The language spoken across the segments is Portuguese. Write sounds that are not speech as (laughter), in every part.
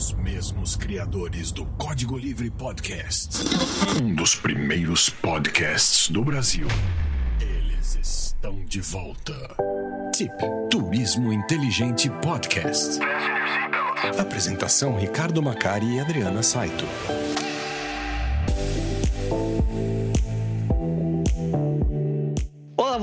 Os mesmos criadores do Código Livre Podcast. Um dos primeiros podcasts do Brasil. Eles estão de volta. Tip Turismo Inteligente Podcast. Apresentação Ricardo Macari e Adriana Saito.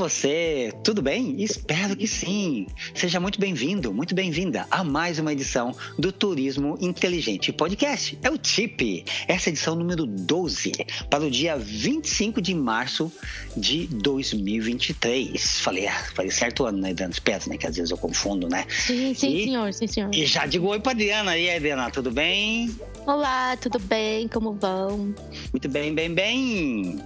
Você, tudo bem? Espero que sim. Seja muito bem-vindo, muito bem-vinda a mais uma edição do Turismo Inteligente Podcast. É o TIP, essa edição número 12, para o dia 25 de março de 2023. Falei, ah, falei certo ano, né, Adriana? Espero, né, que às vezes eu confundo, né? Sim, sim, E- senhor, sim, senhor. E já digo oi para Adriana. E aí, Adriana, tudo bem? Olá, tudo bem? Como vão? Muito bem, bem, bem.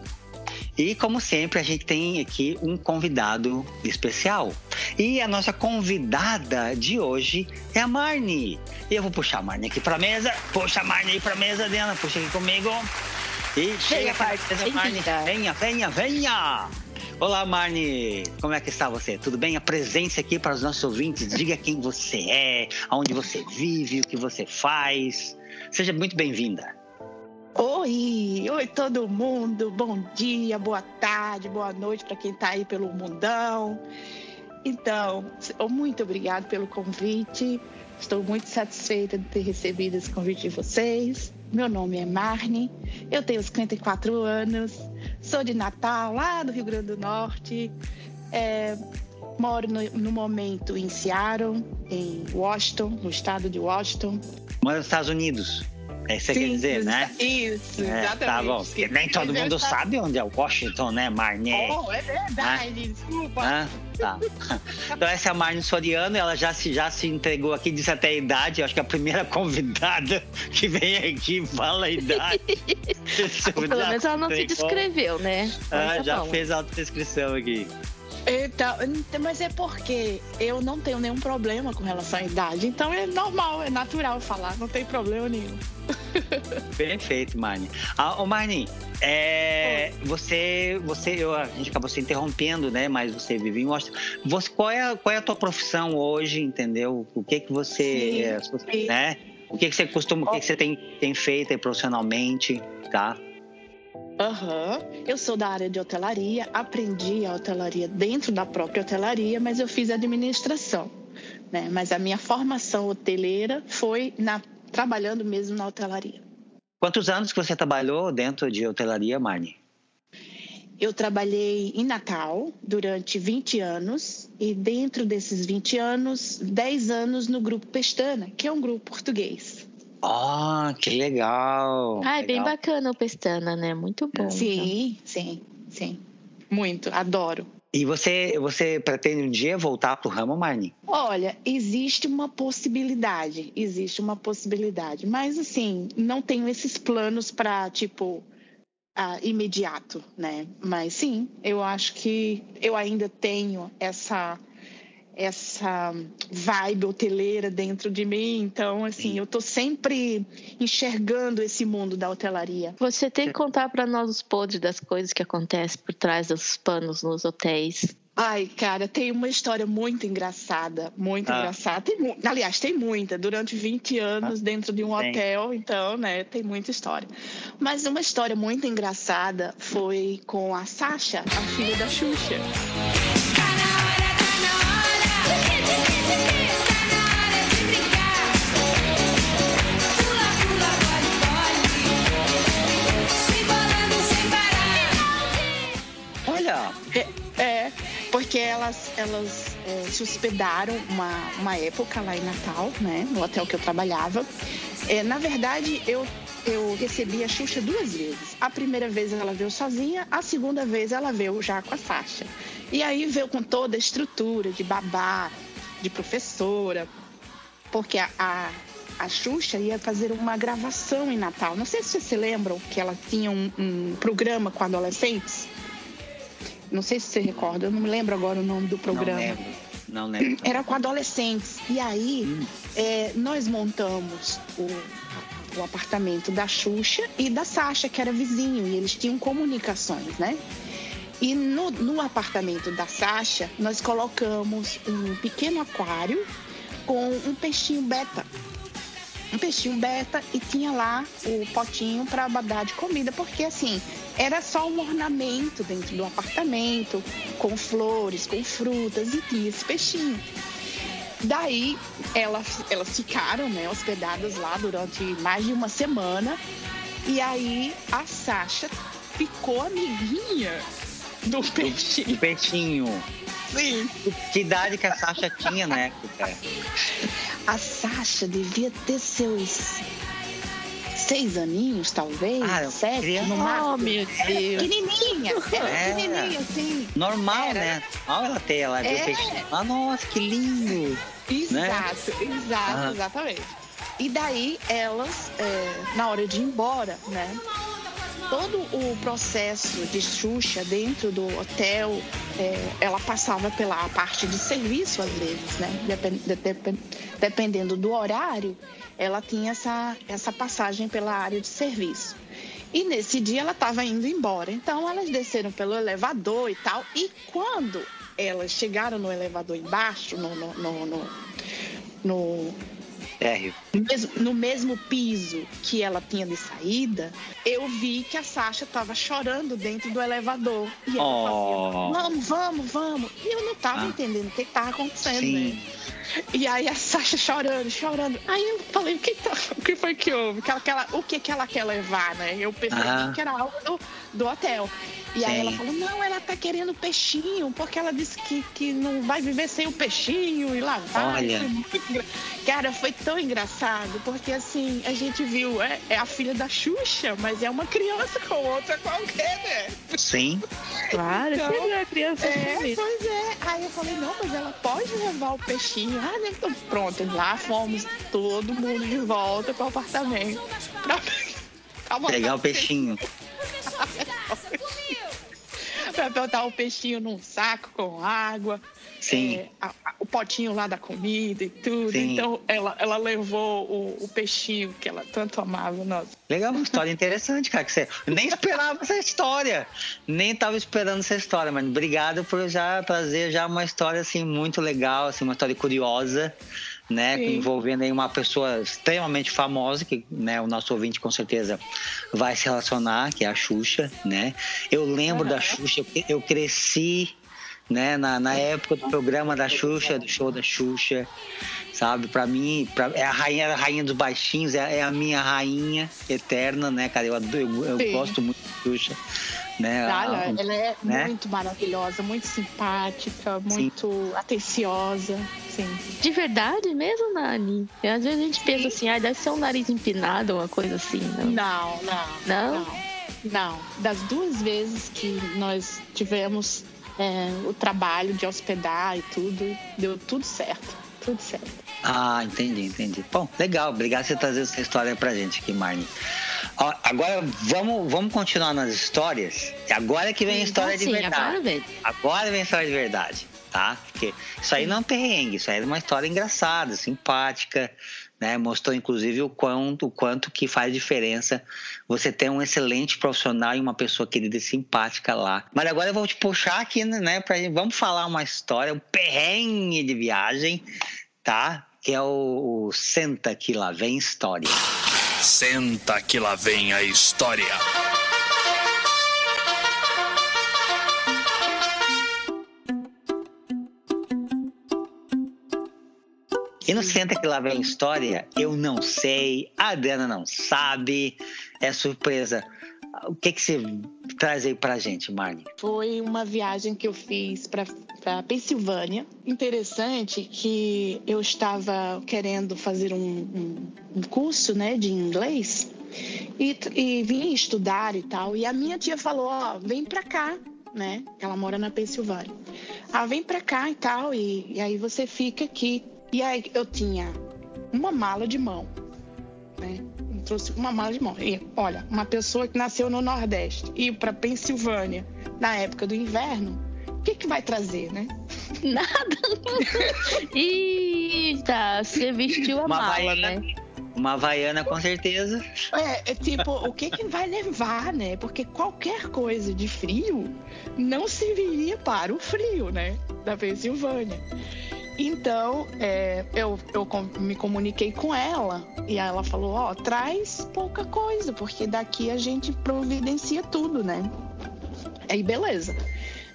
E como sempre, a gente tem aqui um convidado especial. E a nossa convidada de hoje é a Marne. E eu vou puxar a Marne aqui pra mesa. Puxa a Marne aí pra mesa, Diana. Puxa aqui comigo. E chega pra mesa, Marne. Venha, venha, venha. Olá, Marne. Como é que está você? Tudo bem? A presença aqui para os nossos ouvintes. Diga quem você é, aonde você vive, o que você faz. Seja muito bem-vinda. Oi, oi todo mundo, bom dia, boa tarde, boa noite para quem está aí pelo mundão. Então, muito obrigado pelo convite. Estou muito satisfeita de ter recebido esse convite de vocês. Meu nome é Marne, eu tenho 54 anos, sou de Natal, lá do Rio Grande do Norte. É, moro no, no momento em Seattle, em Washington, no estado de Washington. Mora nos Estados Unidos. É isso que quer dizer, né? Isso, É, exatamente. tá bom. Porque nem todo mundo sabe onde é o Washington, né, Marne? Oh, é verdade, desculpa. Hã? Tá. (laughs) Então essa é a Marne Soriano, ela já se, já se entregou aqui, disse até a idade. Eu acho que é a primeira (laughs) convidada que vem aqui fala a idade. (laughs) Pelo menos ela não se descreveu, né? Ah, tá já bom. fez a autodescrição aqui. Então, mas é porque eu não tenho nenhum problema com relação à idade. Então é normal, é natural falar, não tem problema nenhum. (laughs) Perfeito, Marne. Ah, ô é, você, você, eu, a gente acabou se interrompendo, né? Mas você vive em Washington. Você, qual, é, a- qual é a tua profissão hoje, entendeu? O que que você, Sim, sim. né? O que que você costuma, o que que você tem, tem feito profissionalmente, tá? Aham. Eu sou da área de hotelaria, aprendi a hotelaria dentro da própria hotelaria, mas eu fiz administração. Né? Mas a minha formação hoteleira foi na, trabalhando mesmo na hotelaria. Quantos anos que você trabalhou dentro de hotelaria, Marne? Eu trabalhei em Natal durante 20 anos e dentro desses 20 anos, 10 anos no grupo Pestana, que é um grupo português. Ah, que legal! Ah, é bem legal. bacana o Pestana, né? Muito bom. Sim, sim, sim. Muito, adoro. E você, você pretende um dia voltar pro ramo, Marne? Olha, existe uma possibilidade, existe uma possibilidade, mas assim, não tenho esses planos para tipo ah, imediato, né? Mas sim, eu acho que eu ainda tenho essa essa vibe hoteleira dentro de mim, então assim, eu tô sempre enxergando esse mundo da hotelaria. Você tem que contar pra nós os podres das coisas que acontecem por trás dos panos nos hotéis. Ai, cara, tem uma história muito engraçada, muito Ah. engraçada. Tem aliás, tem muita, durante 20 anos dentro de um Tem. hotel, então, né, tem muita história. Mas uma história muito engraçada foi com a Sasha, a filha da Xuxa. Olha, É, é, porque elas, elas é, se hospedaram uma, uma época lá em Natal, né, no hotel que eu trabalhava. É, na verdade, eu, eu recebi a Xuxa duas vezes. A primeira vez ela veio sozinha, a segunda vez ela veio já com a Sasha. E aí veio com toda a estrutura de babá, de professora, porque a, a, a Xuxa ia fazer uma gravação em Natal. Não sei se vocês se lembram que ela tinha um, um programa com adolescentes. Não sei se você recorda, eu não me lembro agora o nome do não programa. lembro. Não lembro. (clears throat) Era com adolescentes. E aí, Hum. é, nós montamos o, o apartamento da Xuxa e da Sasha, que era vizinho, e eles tinham comunicações, né? E no, no apartamento da Sasha, nós colocamos um pequeno aquário com um peixinho beta. um peixinho beta e tinha lá o potinho para dar de comida, porque assim, era só um ornamento dentro do apartamento, com flores, com frutas e tinha esse peixinho. Daí elas, elas ficaram né, hospedadas lá durante mais de uma semana. E aí a Sasha ficou amiguinha do peixinho. Peixinho. Sim. Que idade que a Sasha tinha, né? A Sasha devia ter seus seis aninhos, talvez. Ah, sete, criança. no máximo. Oh, meu Deus. Pequenininha, era É. pequenininha, assim. Normal, Era. né? Normal ela ter, ela É. o peixinho. Ah, nossa, que lindo. Exato, exato, Ah. exatamente. E daí elas, é, na hora de ir embora, né? Todo o processo de Xuxa dentro do hotel, é, ela passava pela parte de serviço às vezes, né? Depen- de- depen- dependendo do horário, ela tinha essa, essa passagem pela área de serviço. E nesse dia ela estava indo embora. Então elas desceram pelo elevador e tal. E quando elas chegaram no elevador embaixo, no, no, no, no, Térreo. no mesmo, piso que ela tinha de saída, eu vi que a Sasha estava chorando dentro do elevador. E ela Oh. fazia, vamos, vamos, vamos. E eu não estava Ah. entendendo o que estava acontecendo, Sim. né? E aí a Sasha chorando, chorando. Aí eu falei, o que, tá- o que foi que houve? Que ela, que ela- o que, que ela quer levar, né? Eu percebi Aham. que era algo do, do hotel. E aí Sim. ela falou, não, ela tá querendo peixinho, porque ela disse que, que não vai viver sem o peixinho. E lá vai. Olha. Muito engra- Cara, foi tão engraçado, porque assim, a gente viu, é, é a filha da Xuxa, mas é uma criança com outra qualquer, né? Sim. Claro, Então, sempre é criança É, pois é. Aí eu falei, não, mas ela pode levar o peixinho. Ah, né? Então, pronto, lá fomos todo mundo de volta pro apartamento. Pra, (laughs) Pegar o peixinho. (laughs) pra botar o peixinho num saco com água. Sim. é, a- a- o potinho lá da comida e tudo. Sim. Então ela, ela levou o, o peixinho que ela tanto amava. Nossa. Legal, uma história interessante, cara. Que você nem esperava essa história. Nem tava esperando essa história, mas obrigado por já trazer já uma história assim muito legal, assim, uma história curiosa, né? Envolvendo aí uma pessoa extremamente famosa, que né, o nosso ouvinte com certeza vai se relacionar, que é a Xuxa, né? Eu lembro da Aham. Xuxa, eu cresci. Né, na, na época do programa da Xuxa, do show da Xuxa, sabe? Pra mim, pra, é a rainha, a rainha dos baixinhos, é, é a minha rainha eterna, né, cara? Eu, adoro- eu, eu Sim. gosto muito da Xuxa, né? Olha, A- ela é né? muito maravilhosa, muito simpática, muito atenciosa. Sim. De verdade mesmo, Nani? Às vezes a gente pensa assim, ah, deve ser um nariz empinado, uma coisa assim, não? Não, não. Não? Não. Não. Das duas vezes que nós tivemos é, o trabalho de hospedar e tudo, deu tudo certo. Tudo certo. Ah, entendi, entendi. Bom, legal. Obrigado por você trazer essa história pra gente aqui, Marne. Agora vamos, vamos continuar nas histórias. E Agora que vem a história de Sim, verdade. agora vem. Agora vem a história de verdade, tá? Porque isso aí não é um perrengue, isso aí é uma história engraçada, simpática, né? Mostrou inclusive o quanto, o quanto que faz diferença você ter um excelente profissional e uma pessoa querida e simpática lá. Mas agora eu vou te puxar aqui, né? Pra, vamos falar uma história, um perrengue de viagem, tá? Que é o, o Senta que lá vem história. Senta que lá vem a história. E no Senta que lá vem história, eu não sei, a Adriana não sabe, é surpresa. O que, que você traz aí pra gente, Marne? Foi uma viagem que eu fiz para Pensilvânia. Interessante que eu estava querendo fazer um, um- um curso né, de inglês e, e vim estudar e tal. E a minha tia falou: Ó, vem pra cá, né? Ela mora na Pensilvânia. Ah, vem pra cá e tal, e, e aí você fica aqui. E aí eu tinha uma mala de mão, né? Eu trouxe uma mala de mão. E olha, uma pessoa que nasceu no Nordeste e ir para Pensilvânia na época do inverno, o que que vai trazer, né? (laughs) Nada. Eita, você vestiu a Uma mala, né? Uma havaiana, com certeza. É, é tipo, o que que vai levar, né? Porque qualquer coisa de frio não serviria para o frio, né? Da Pensilvânia. Então, é, eu, eu me comuniquei com ela e ela falou: Ó, oh, traz pouca coisa, porque daqui a gente providencia tudo, né? Aí, beleza.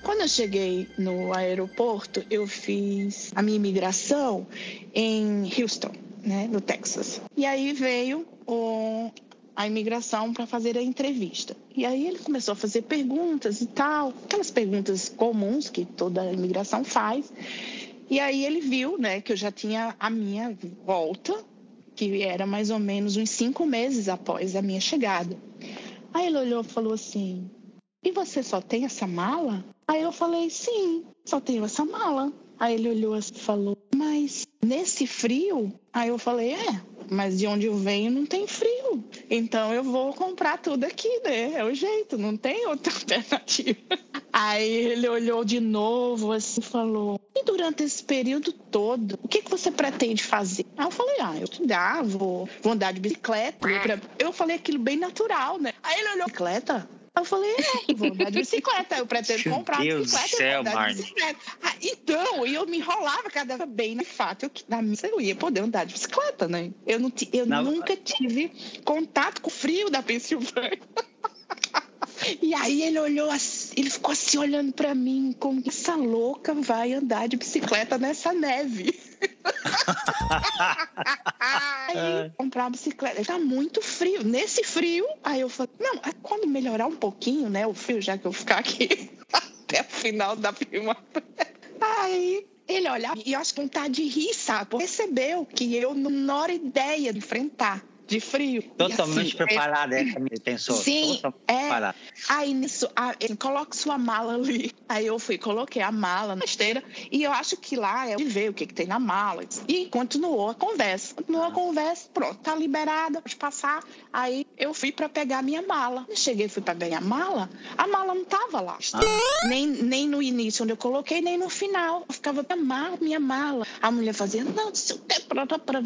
Quando eu cheguei no aeroporto, eu fiz a minha imigração em Houston, né, no Texas. E aí veio o, a imigração para fazer a entrevista. E aí ele começou a fazer perguntas e tal, aquelas perguntas comuns que toda imigração faz. E aí ele viu, né, que eu já tinha a minha volta, que era mais ou menos uns cinco meses após a minha chegada. Aí ele olhou e falou assim: E você só tem essa mala? Aí eu falei, sim, só tenho essa mala. Aí ele olhou e falou, mas nesse frio? Aí eu falei, é, mas de onde eu venho não tem frio. Então eu vou comprar tudo aqui, né? É o jeito, não tem outra (laughs) alternativa. Aí ele olhou de novo assim falou: E durante esse período todo, o que, que você pretende fazer? Aí eu falei: Ah, eu estudar, vou, vou andar de bicicleta. Eu falei aquilo bem natural, né? Aí ele olhou: Bicicleta? Eu falei, é, vou andar de bicicleta. Eu pretendo Meu comprar Deus bicicleta. Céu, andar de bicicleta. Ah, então, eu me enrolava cada vez bem, de fato, eu, na missa eu ia poder andar de bicicleta, né? Eu, não, eu não. nunca tive contato com o frio da Pensilvânia. E aí ele olhou assim, ele ficou assim olhando para mim, como essa louca vai andar de bicicleta nessa neve. (laughs) aí é. comprar uma bicicleta. Tá muito frio. Nesse frio, aí eu falei, não, é quando melhorar um pouquinho, né, o frio, já que eu ficar aqui (laughs) até o final da primavera. Aí ele olhava e eu acho que vontade de rir, sabe? Percebeu que eu não era ideia de enfrentar de frio. Totalmente assim, preparada, é, essa minha pensou. Sim, é. Preparada. Aí nisso, a, coloque sua mala ali. Aí eu fui, coloquei a mala na esteira e eu acho que lá é de ver o que, que tem na mala. E continuou a conversa. Continuou a conversa, pronto, tá liberada, pode passar. Aí eu fui para pegar a minha mala. Eu cheguei, fui para pegar a mala, a mala não tava lá. Ah. Nem, nem no início onde eu coloquei, nem no final. Eu ficava, minha mala, minha mala. A mulher fazia, não, seu tempo,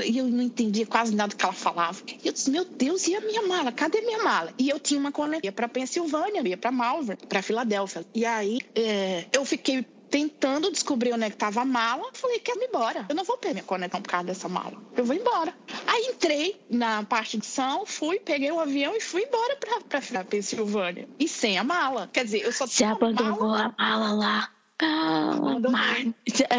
e eu não entendia quase nada que ela falava. E eu disse, meu Deus, e a minha mala? Cadê minha mala? E eu tinha uma conexão para Pensilvânia, ia para Malvern, para Filadélfia. E aí é, eu fiquei tentando descobrir onde é que estava a mala. Falei, quero ir embora. Eu não vou perder minha conexão por causa dessa mala. Eu vou embora. Aí entrei na parte de São, fui, peguei o um avião e fui embora para pra Pensilvânia. E sem a mala. Quer dizer, eu só Você abandonou mala. a mala lá. Ah,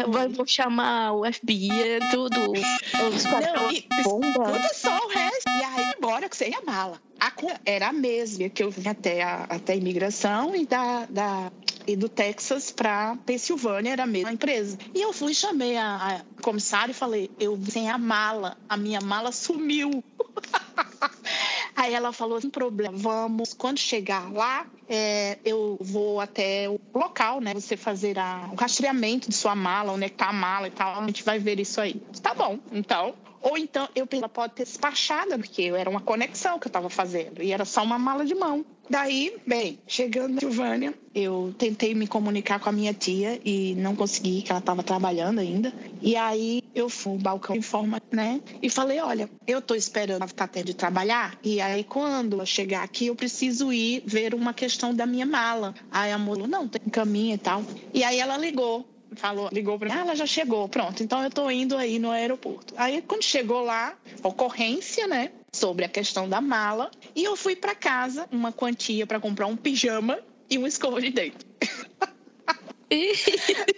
mas vou chamar o FBI, tudo. Os não, e, bomba. Tudo só o resto. E aí, embora que sem a mala. A era a mesma que eu vim até a, até a imigração e da, da e do Texas para Pensilvânia era a mesma empresa. E eu fui chamei a, a comissária e falei: eu sem a mala, a minha mala sumiu. (laughs) Aí ela falou: sem problema, vamos. Quando chegar lá, é, eu vou até o local, né? Você fazer a, o rastreamento de sua mala, onde é está a mala e tal. A gente vai ver isso aí. Tá bom, então. Ou então eu pensei, ela pode ter despachada, porque era uma conexão que eu estava fazendo. E era só uma mala de mão. Daí, bem, chegando na Silvânia, eu tentei me comunicar com a minha tia e não consegui, que ela estava trabalhando ainda. E aí eu fui no balcão de forma, né? E falei, olha, eu estou esperando ela ficar até de trabalhar. E aí quando ela chegar aqui, eu preciso ir ver uma questão da minha mala. Aí a falou, não, tem caminho e tal. E aí ela ligou falou, ligou para mim, ah, ela já chegou, pronto, então eu estou indo aí no aeroporto. Aí quando chegou lá, ocorrência, né? sobre a questão da mala e eu fui para casa uma quantia para comprar um pijama e uma escova de dente. (laughs)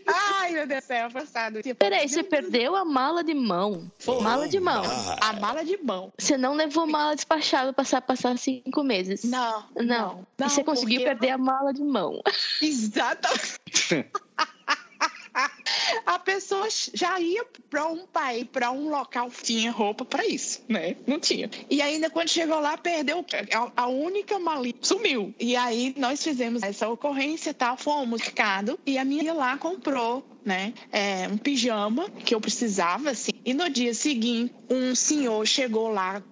Ai, meu Deus do céu, passado. Peraí, você perdeu a mala de mão. Foi. Mala de mão. A mala de mão. Você não levou mala despachada passar passar cinco meses. Não. Não. não. E você conseguiu perder a mala de mão. Exatamente. (laughs) (laughs) (laughs) a pessoa já ia para um país, para um local tinha roupa para isso, né? Não tinha. E ainda quando chegou lá, perdeu a, única malinha, sumiu. E aí nós fizemos essa ocorrência e tal, fomos mercado e a minha lá comprou né? É, um pijama que eu precisava, assim. E no dia seguinte, um senhor chegou lá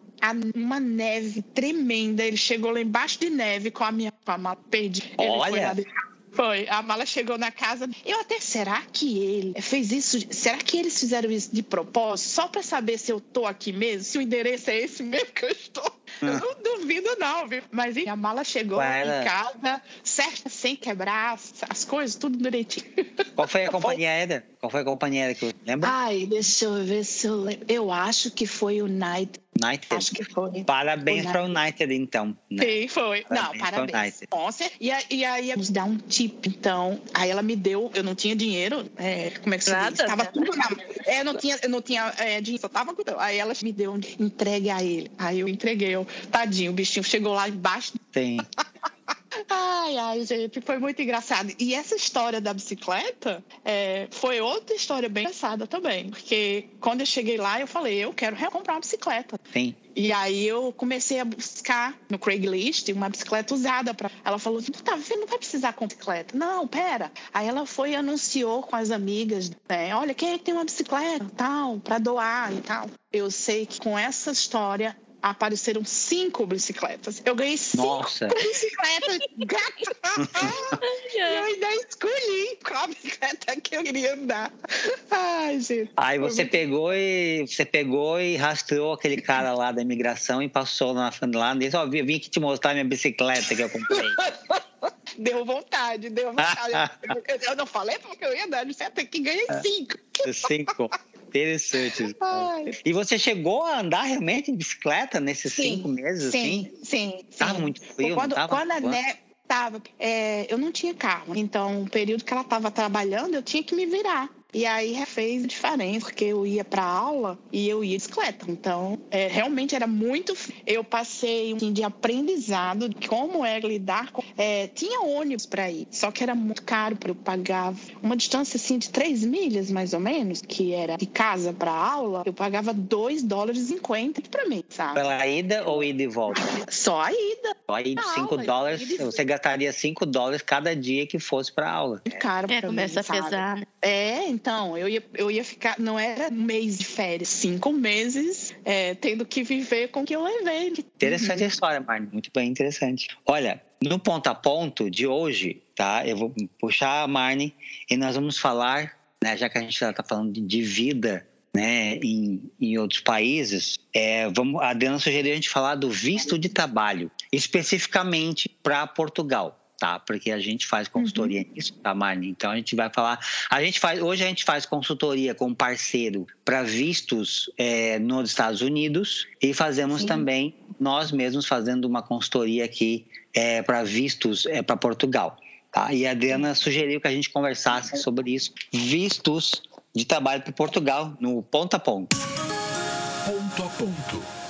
uma neve tremenda. Ele chegou lá embaixo de neve com a minha com a mala perdida. Olha! Foi, a mala chegou na casa. Eu até, será que ele fez isso? Será que eles fizeram isso de propósito? Só para saber se eu tô aqui mesmo, se o endereço é esse mesmo que eu estou? Eu não duvido, não, viu? Mas a mala chegou em casa, certa, sem quebrar, as coisas, tudo direitinho. (laughs) Qual foi a companhia aérea? Qual foi a companhia aérea que eu lembro? Ai, deixa eu ver se eu lembro. Eu acho que foi o Night. United. Acho que foi. Parabéns para o United, então. Né? Sim, foi. Parabéns não, parabéns. Nossa, e, e aí nos dá um tip. Então, aí ela me deu, eu não tinha dinheiro. É, como é que se diz? Tava tudo na É, não tinha, eu não tinha é, dinheiro, só tava com. Aí ela me deu entregue a ele. Aí eu entreguei. Eu, tadinho, o bichinho chegou lá embaixo. Sim. (laughs) Ai, ai, gente, foi muito engraçado. E essa história da bicicleta é, foi outra história bem engraçada também. Porque quando eu cheguei lá, eu falei, eu quero comprar uma bicicleta. Sim. E aí eu comecei a buscar no Craigslist uma bicicleta usada para. Ela falou: assim, tá, você não vai precisar com bicicleta. Não, pera. Aí ela foi e anunciou com as amigas, né? Olha, quem é que tem uma bicicleta, tal, para doar e tal. Eu sei que com essa história apareceram cinco bicicletas. Eu ganhei cinco Nossa. bicicletas. (laughs) eu ainda escolhi qual bicicleta que eu queria andar. Ai, gente. Aí você pegou e você pegou e rastreou aquele cara lá da imigração e passou na lá e disse, ó, oh, vim aqui te mostrar minha bicicleta que eu comprei. (laughs) deu vontade, deu vontade. (laughs) eu não falei porque eu ia dar, você tem que ganhar cinco. Cinco. Interessante. E você chegou a andar realmente em bicicleta nesses sim, cinco meses? Sim, assim? sim. Tava sim. muito frio, quando, tava? Quando a neve tava, é, eu não tinha carro, então o período que ela estava trabalhando eu tinha que me virar. E aí fez diferença, porque eu ia para aula e eu ia de bicicleta. Então, é, realmente era muito. Eu passei um assim, de aprendizado de como é lidar com. É, tinha ônibus para ir, só que era muito caro para eu pagar. Uma distância assim de 3 milhas, mais ou menos, que era de casa para aula, eu pagava 2 dólares e 50 para mim, sabe? Pela ida ou ida e volta? Só a ida. Só a ida, 5 dólares. Você gastaria 5 dólares cada dia que fosse para aula. Caro é, começa mim, a pesar. Né? É, então, eu ia, eu ia ficar, não era um mês de férias, cinco meses é, tendo que viver com o que eu levei. Interessante uhum. a história, Marne, muito bem interessante. Olha, no ponto a ponto de hoje, tá? Eu vou puxar a Marne e nós vamos falar, né, já que a gente já está falando de vida né, em, em outros países, é, vamos, a Adriana sugeriu a gente falar do visto de trabalho, especificamente para Portugal tá? Porque a gente faz consultoria uhum. nisso, tá, Marne? Então a gente vai falar. A gente faz, hoje a gente faz consultoria com parceiro para vistos é, nos Estados Unidos e fazemos Sim. também nós mesmos fazendo uma consultoria aqui é, para vistos é, para Portugal. Tá? E a Adriana sugeriu que a gente conversasse sobre isso, vistos de trabalho para Portugal, no ponto a ponto. Ponto a ponto.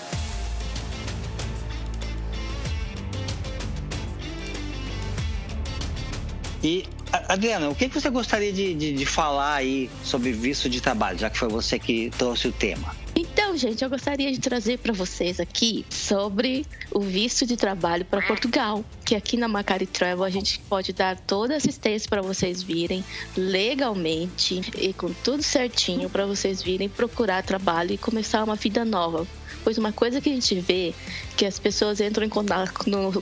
E, Adriana, o que você gostaria de, de, de, falar aí sobre visto de trabalho, já que foi você que trouxe o tema? Então, gente, eu gostaria de trazer para vocês aqui sobre o visto de trabalho para Portugal, que aqui na Macari Travel a gente pode dar toda a assistência para vocês virem legalmente e com tudo certinho para vocês virem procurar trabalho e começar uma vida nova. Pois uma coisa que a gente vê que as pessoas entram em contato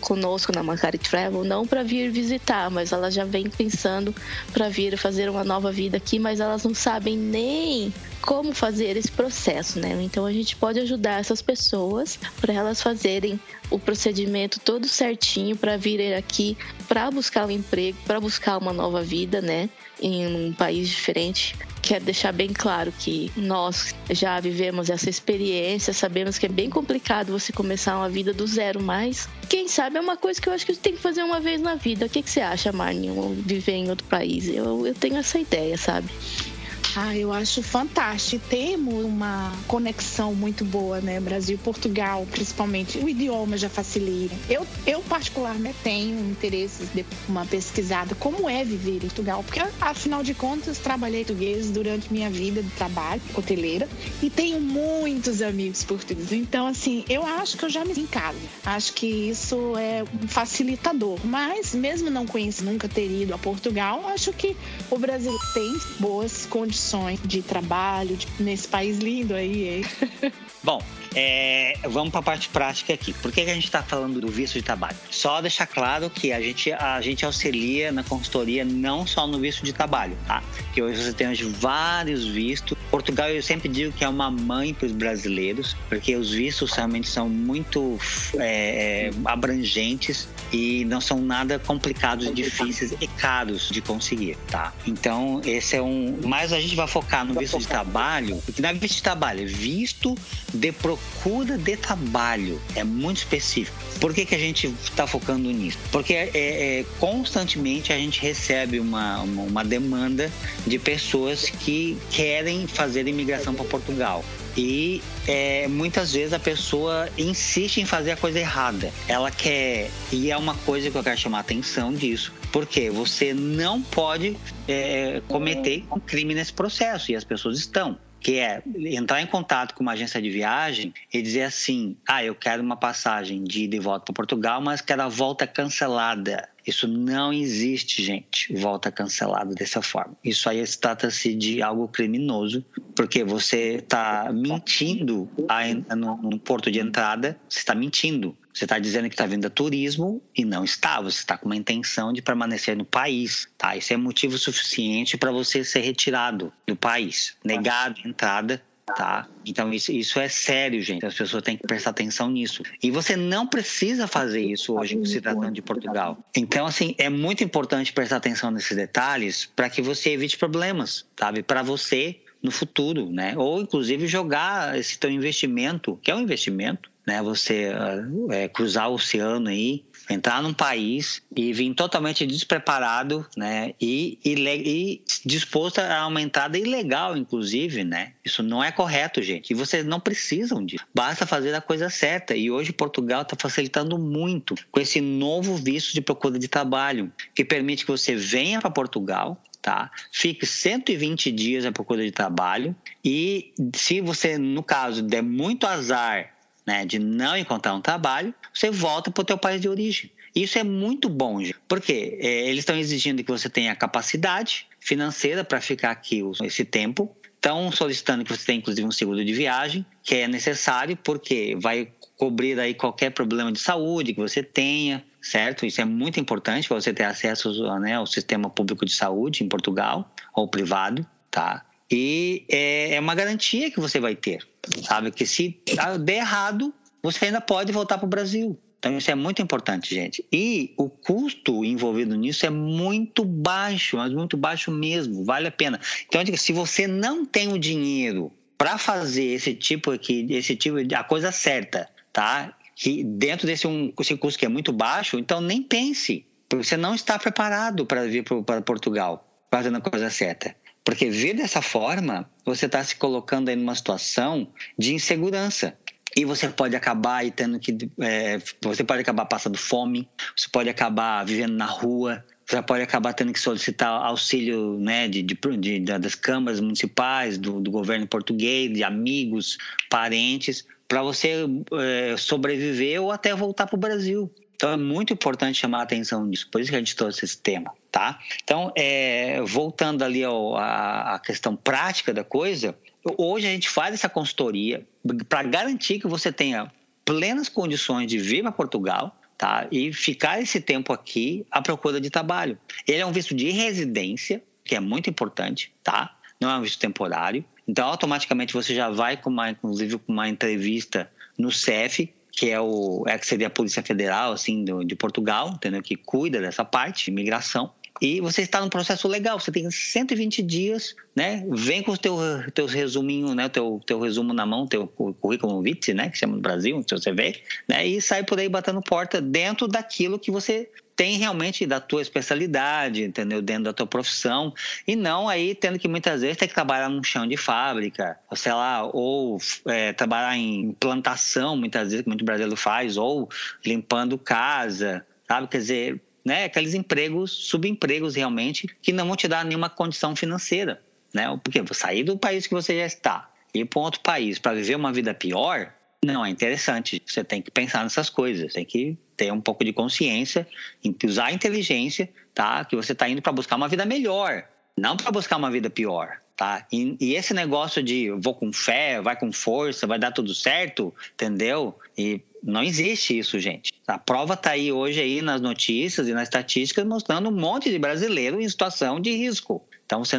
conosco na Macari Travel não para vir visitar, mas elas já vêm pensando para vir fazer uma nova vida aqui, mas elas não sabem nem como fazer esse processo, né? Então a gente pode ajudar essas pessoas para elas fazerem o procedimento todo certinho para virem aqui para buscar um emprego, para buscar uma nova vida, né? Em um país diferente quero deixar bem claro que nós já vivemos essa experiência, sabemos que é bem complicado você começar uma vida do zero, mas quem sabe é uma coisa que eu acho que tem que fazer uma vez na vida. O que, que você acha, Marnie, viver em outro país? Eu, eu tenho essa ideia, sabe? Ah, eu acho fantástico. Temos uma conexão muito boa, né? Brasil Portugal, principalmente. O idioma já facilita. Eu, eu particularmente, tenho interesse de uma pesquisada como é viver em Portugal, porque, afinal de contas, trabalhei português durante minha vida de trabalho, hoteleira, e tenho muitos amigos portugueses. Então, assim, eu acho que eu já me encaro. Acho que isso é um facilitador. Mas, mesmo não conhecendo, nunca ter ido a Portugal, acho que o Brasil tem boas condições condições de trabalho de, nesse país lindo aí. (laughs) Bom, é, vamos para a parte prática aqui. Por que, que a gente está falando do visto de trabalho? Só deixar claro que a gente, a gente auxilia na consultoria não só no visto de trabalho, tá? Que hoje você tem hoje vários vistos. Portugal, eu sempre digo que é uma mãe para os brasileiros, porque os vistos realmente são muito é, é, abrangentes e não são nada complicados, difíceis e caros de conseguir, tá? Então, esse é um. Mas a gente vai focar no visto de trabalho, porque é visto de trabalho, é visto de procura de trabalho. É muito específico. Por que, que a gente está focando nisso? Porque é, é, constantemente a gente recebe uma, uma, uma demanda de pessoas que querem fazer imigração para Portugal. E é, muitas vezes a pessoa insiste em fazer a coisa errada. Ela quer. E é uma coisa que eu quero chamar a atenção disso. Porque você não pode é, cometer um crime nesse processo. E as pessoas estão que é entrar em contato com uma agência de viagem e dizer assim: ah, eu quero uma passagem de ida e volta para Portugal, mas quero a volta cancelada. Isso não existe, gente, volta cancelada dessa forma. Isso aí trata-se de algo criminoso, porque você está mentindo no porto de entrada, você está mentindo. Você está dizendo que está vindo a turismo e não está. Você está com uma intenção de permanecer no país. Tá? Isso é motivo suficiente para você ser retirado do país, negado entrada tá? Então isso, isso é sério, gente. As pessoas têm que prestar atenção nisso. E você não precisa fazer isso hoje se tratando de Portugal. Então assim é muito importante prestar atenção nesses detalhes para que você evite problemas, sabe? Para você no futuro, né? Ou inclusive jogar esse teu investimento, que é um investimento, né? Você uh, é, cruzar o oceano aí, entrar num país e vir totalmente despreparado, né? E, e, e disposto a uma entrada ilegal, inclusive, né? Isso não é correto, gente. E vocês não precisam disso. Basta fazer a coisa certa. E hoje Portugal está facilitando muito com esse novo visto de procura de trabalho, que permite que você venha para Portugal, tá? Fique 120 dias à procura de trabalho e se você, no caso, der muito azar né, de não encontrar um trabalho, você volta para o teu país de origem. Isso é muito bom, porque é, eles estão exigindo que você tenha capacidade financeira para ficar aqui esse tempo. Estão solicitando que você tenha, inclusive, um seguro de viagem, que é necessário porque vai cobrir aí qualquer problema de saúde que você tenha, certo? Isso é muito importante para você ter acesso né, ao sistema público de saúde em Portugal ou privado, tá? E é, é uma garantia que você vai ter, sabe? Que se der errado, você ainda pode voltar para o Brasil. Então isso é muito importante, gente. E o custo envolvido nisso é muito baixo, mas muito baixo mesmo, vale a pena. Então, se você não tem o dinheiro para fazer esse tipo aqui, esse tipo de a coisa certa, tá? Que dentro desse um esse custo que é muito baixo, então nem pense, porque você não está preparado para vir para Portugal fazendo a coisa certa. Porque vir dessa forma, você está se colocando em uma situação de insegurança. E você pode acabar aí tendo que. É, você pode acabar passando fome, você pode acabar vivendo na rua, você pode acabar tendo que solicitar auxílio né, de, de, de das câmaras municipais, do, do, governo português, de amigos, parentes, para você é, sobreviver ou até voltar para o Brasil. Então é muito importante chamar a atenção nisso, por isso que a gente trouxe esse tema, tá? Então, é, voltando ali à questão prática da coisa, hoje a gente faz essa consultoria para garantir que você tenha plenas condições de vir para Portugal, tá? E ficar esse tempo aqui à procura de trabalho. Ele é um visto de residência, que é muito importante, tá? Não é um visto temporário. Então, automaticamente você já vai com uma, inclusive, com uma entrevista no CEF, que é o é que seria a Polícia Federal assim do, de Portugal, entendeu? Que cuida dessa parte imigração. E você está num processo legal, você tem 120 dias, né? Vem com os teu, teus resuminhos, né? Teu, teu resumo na mão, teu currículo vitae, né? Que chama no Brasil, se você vê, né? E sai por aí batendo porta dentro daquilo que você tem realmente da tua especialidade, entendeu? Dentro da tua profissão. E não aí tendo que muitas vezes ter que trabalhar num chão de fábrica, ou sei lá, ou é, trabalhar em plantação, muitas vezes, que muito brasileiro faz, ou limpando casa, sabe? Quer dizer, né? Aqueles empregos, subempregos realmente, que não vão te dar nenhuma condição financeira, né? Porque sair do país que você já está e ir para outro país para viver uma vida pior, não é interessante. Você tem que pensar nessas coisas, tem que ter um pouco de consciência, usar a inteligência, tá? Que você está indo para buscar uma vida melhor, não para buscar uma vida pior. tá? E, e, esse negócio de vou com fé, vai com força, vai dar tudo certo, entendeu? E não existe isso, gente. A prova está aí hoje aí nas notícias e nas estatísticas mostrando um monte de brasileiro em situação de risco. Então você,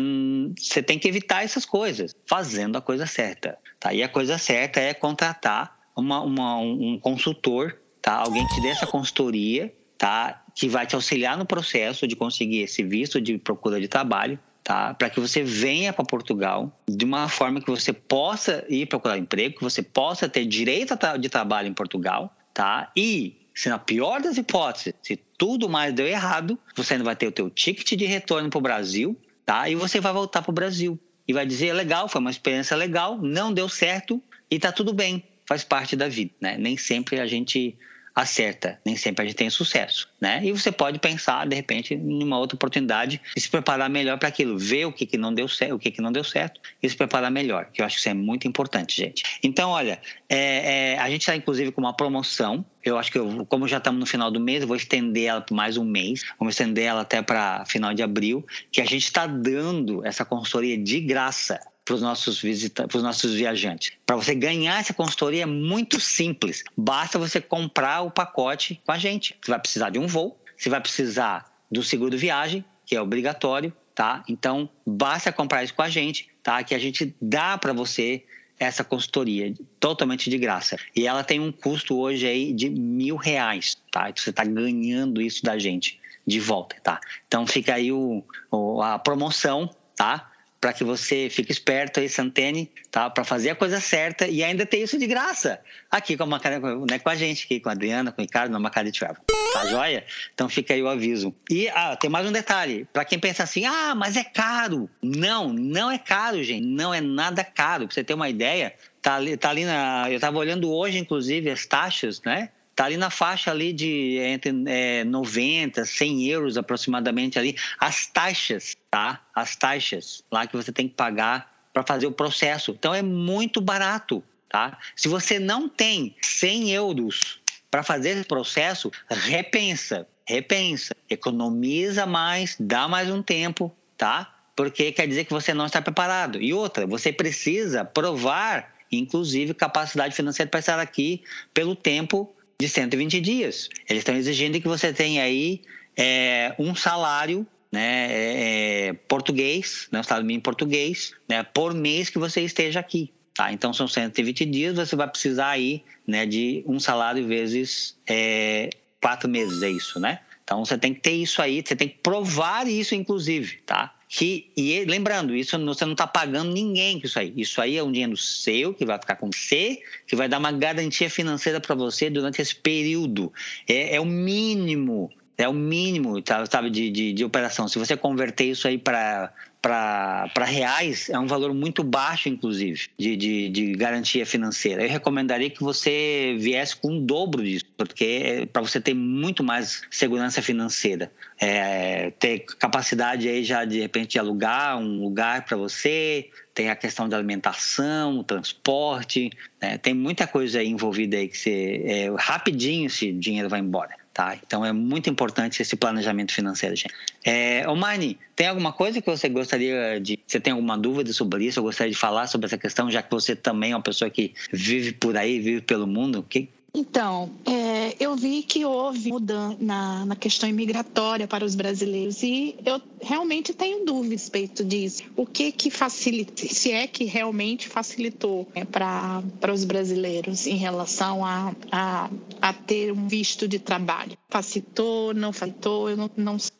você tem que evitar essas coisas, fazendo a coisa certa. Tá? E a coisa certa é contratar uma, uma, um consultor, tá? alguém que te dê essa consultoria, tá? que vai te auxiliar no processo de conseguir esse visto de procura de trabalho tá? Para que você venha para Portugal de uma forma que você possa ir procurar emprego, que você possa ter direito de trabalho em Portugal, tá? E se na pior das hipóteses, se tudo mais deu errado, você ainda vai ter o teu ticket de retorno para o Brasil, tá? E você vai voltar para o Brasil e vai dizer legal, foi uma experiência legal, não deu certo e tá tudo bem, faz parte da vida, né? Nem sempre a gente acerta, nem sempre a gente tem sucesso, né? E você pode pensar, de repente, em uma outra oportunidade e se preparar melhor para aquilo, ver o que, que não deu certo, o que, que não deu certo e se preparar melhor, que eu acho que isso é muito importante, gente. Então, olha, é, é, a gente está inclusive com uma promoção. Eu acho que, eu, como já estamos no final do mês, eu vou estender ela por mais um mês. Vamos estender ela até para final de abril, que a gente está dando essa consultoria de graça para os nossos visitantes, para os nossos viajantes. Para você ganhar essa consultoria é muito simples. Basta você comprar o pacote com a gente. Você vai precisar de um voo, você vai precisar do seguro viagem, que é obrigatório, tá? Então basta comprar isso com a gente, tá? Que a gente dá para você essa consultoria totalmente de graça. E ela tem um custo hoje aí de mil reais, tá? Então, você está ganhando isso da gente de volta, tá? Então fica aí o, o a promoção, tá? Para que você fique esperto aí, Santene, tá? Para fazer a coisa certa e ainda ter isso de graça. Aqui com a, né, com a gente, aqui com a Adriana, com o Ricardo, na Macari Travel. Tá joia? Então fica aí o aviso. E ah, tem mais um detalhe. Para quem pensa assim, ah, mas é caro. Não, não é caro, gente. Não é nada caro. Pra você ter uma ideia, tá ali, tá ali na. Eu estava olhando hoje, inclusive, as taxas, né? Tá ali na faixa ali de entre é, 90, 100 euros aproximadamente ali, as taxas tá? As taxas lá que você tem que pagar para fazer o processo. Então é muito barato, tá? Se você não tem 100 euros para fazer esse processo, repensa, repensa, economiza mais, dá mais um tempo, tá? Porque quer dizer que você não está preparado. E outra, você precisa provar, inclusive, capacidade financeira para estar aqui pelo tempo de 120 dias. Eles estão exigindo que você tenha aí é, um salário né, é, é, português, né, o salário mínimo português, né, por mês que você esteja aqui. Tá? Então são 120 dias, você vai precisar aí né, de um salário vezes é, quatro meses, é isso, né? Então você tem que ter isso aí, você tem que provar isso, inclusive, tá? Que, e lembrando, isso você não está pagando ninguém com isso aí. Isso aí é um dinheiro seu que vai ficar com você, que vai dar uma garantia financeira para você durante esse período. É, é o mínimo é o mínimo, tá, sabe, de, de, de operação. Se você converter isso aí para para reais é um valor muito baixo, inclusive, de, de, de, garantia financeira. Eu recomendaria que você viesse com o dobro disso, porque é para você ter muito mais segurança financeira. É, ter capacidade aí já de repente de alugar um lugar para você, tem a questão da alimentação, transporte, né? tem muita coisa aí envolvida aí que você é, rapidinho esse dinheiro vai embora. Tá? Então é muito importante esse planejamento financeiro, gente. É, Omani, tem alguma coisa que você gostaria de. Você tem alguma dúvida sobre isso? Eu gostaria de falar sobre essa questão, já que você também é uma pessoa que vive por aí, vive pelo mundo. Que, então, é, eu vi que houve mudança na, na questão imigratória para os brasileiros e eu realmente tenho dúvida a respeito disso. O que que facilita, se é que realmente facilitou né, para os brasileiros em relação a, a, a, ter um visto de trabalho? Facilitou, não facilitou? Eu não, não sei.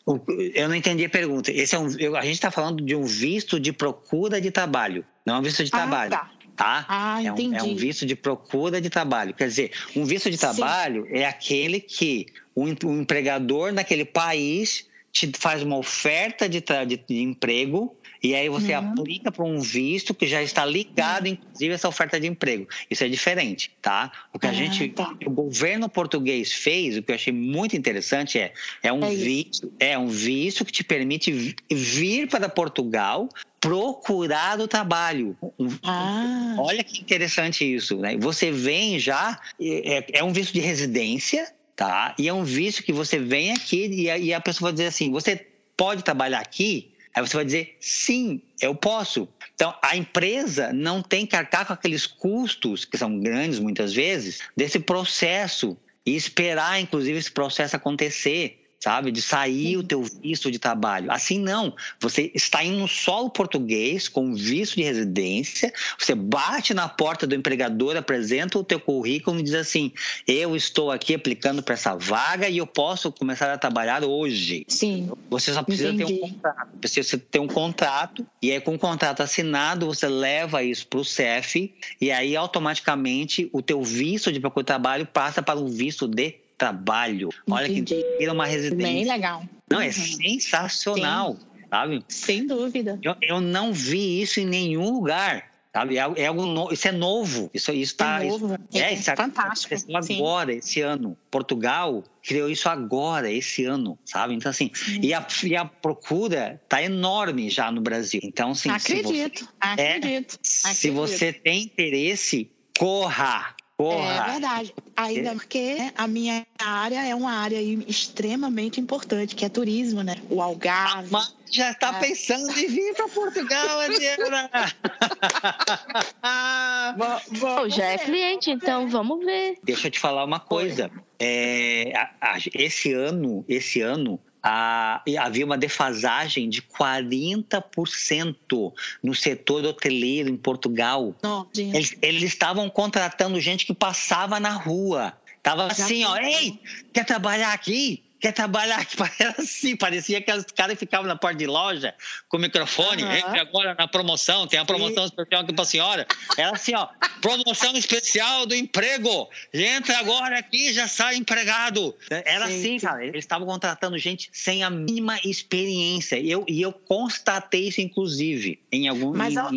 Eu não entendi a pergunta. Esse é um, eu, a gente está falando de um visto de procura de trabalho, não é um visto de ah, trabalho. Tá tá? Ah, é, um, é um visto de procura de trabalho. Quer dizer, um visto de trabalho Sim. é aquele que o, o, empregador naquele país te faz uma oferta de, de, de emprego e aí você uhum. aplica para um visto que já está ligado, uhum. inclusive, a essa oferta de emprego. Isso é diferente, tá? O que a ah, gente, tá. o governo português fez, o que eu achei muito interessante é, é um é visto, é um visto que te permite vir para Portugal procurar o trabalho. Ah. Olha que interessante isso, né? Você vem já, é, é um visto de residência, tá? E é um visto que você vem aqui e a, e a pessoa vai dizer assim, você pode trabalhar aqui Aí você vai dizer, sim, eu posso. Então, a empresa não tem que arcar com aqueles custos, que são grandes muitas vezes, desse processo e esperar, inclusive, esse processo acontecer sabe? De sair o teu visto de trabalho. Assim não. Você está indo no solo português com visto de residência, você bate na porta do empregador, apresenta o teu currículo e diz assim: "Eu estou aqui aplicando para essa vaga e eu posso começar a trabalhar hoje". Sim. Você só precisa Entendi. ter um contrato. Precisa ter um contrato e aí com o contrato assinado você leva isso para o CEF e aí automaticamente o teu visto de procura de trabalho passa para um visto de trabalho. Olha Entendi. que vira uma residência. Bem legal. Não, é uhum. sensacional, Sim. sabe? Sem dúvida. Eu, eu não vi isso em nenhum lugar. Sabe? É, é algo no, isso é novo. Isso está. É novo. Isso, é, é, isso fantástico. agora, Sim. esse ano. Portugal criou isso agora, esse ano, sabe? Então, assim, e a, e a procura está enorme já no Brasil. Então, sim. Acredito, se você, acredito, é, acredito. Se você tem interesse, corra, Porra. É verdade. Ainda porque a minha área é uma área extremamente importante, que é turismo, né? O Algarve. Mas já está é. pensando em vir para Portugal, Adriana. (laughs) bom, já é cliente, então vamos ver. Deixa eu te falar uma coisa. É, a, a, esse ano, esse ano, havia uma defasagem de 40% no setor hoteleiro em Portugal. Oh, eles, eles estavam contratando gente que passava na rua. Tava assim, ó, ei, quer trabalhar aqui? Quer trabalhar? (laughs) Era assim, parecia que os caras ficavam na porta de loja com o microfone, uhum. entre agora na promoção, tem a promoção especial aqui para a senhora. Era assim, ó, promoção especial do emprego. Entra agora aqui já sai empregado. Era sim, assim, sim. cara. Eles estavam contratando gente sem a mínima experiência. E eu, e eu constatei isso, inclusive, em alguns mas, a,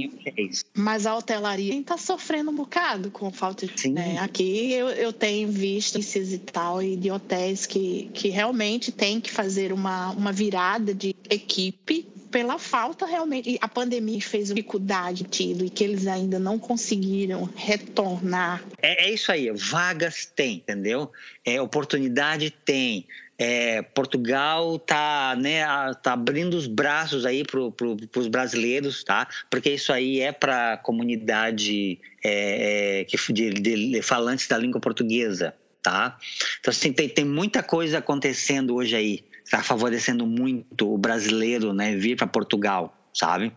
mas a hotelaria está sofrendo um bocado com falta de. Sim. Né? Aqui eu, eu tenho visto e tal, e de hotéis que, que realmente realmente tem que fazer uma, uma virada de equipe pela falta realmente. A pandemia fez dificuldade tido e que eles ainda não conseguiram retornar. É, é isso aí, vagas tem, entendeu? É, oportunidade tem. É, Portugal tá, né, tá abrindo os braços aí para pro, os brasileiros, tá? Porque isso aí é para a comunidade é, é, de, de falantes da língua portuguesa, tá? Então, assim, tem, tem muita coisa acontecendo hoje aí, está favorecendo muito o brasileiro, né, vir para Portugal, sabe?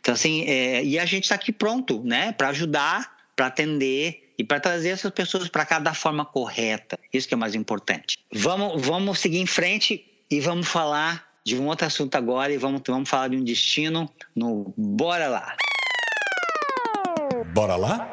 Então, assim, é, e a gente está aqui pronto, né, para ajudar, para atender e para trazer essas pessoas para cá da forma correta. Isso que é mais importante. Vamos, vamos seguir em frente e vamos falar de um outro assunto agora e vamos, vamos falar de um destino no Bora Lá. Bora lá?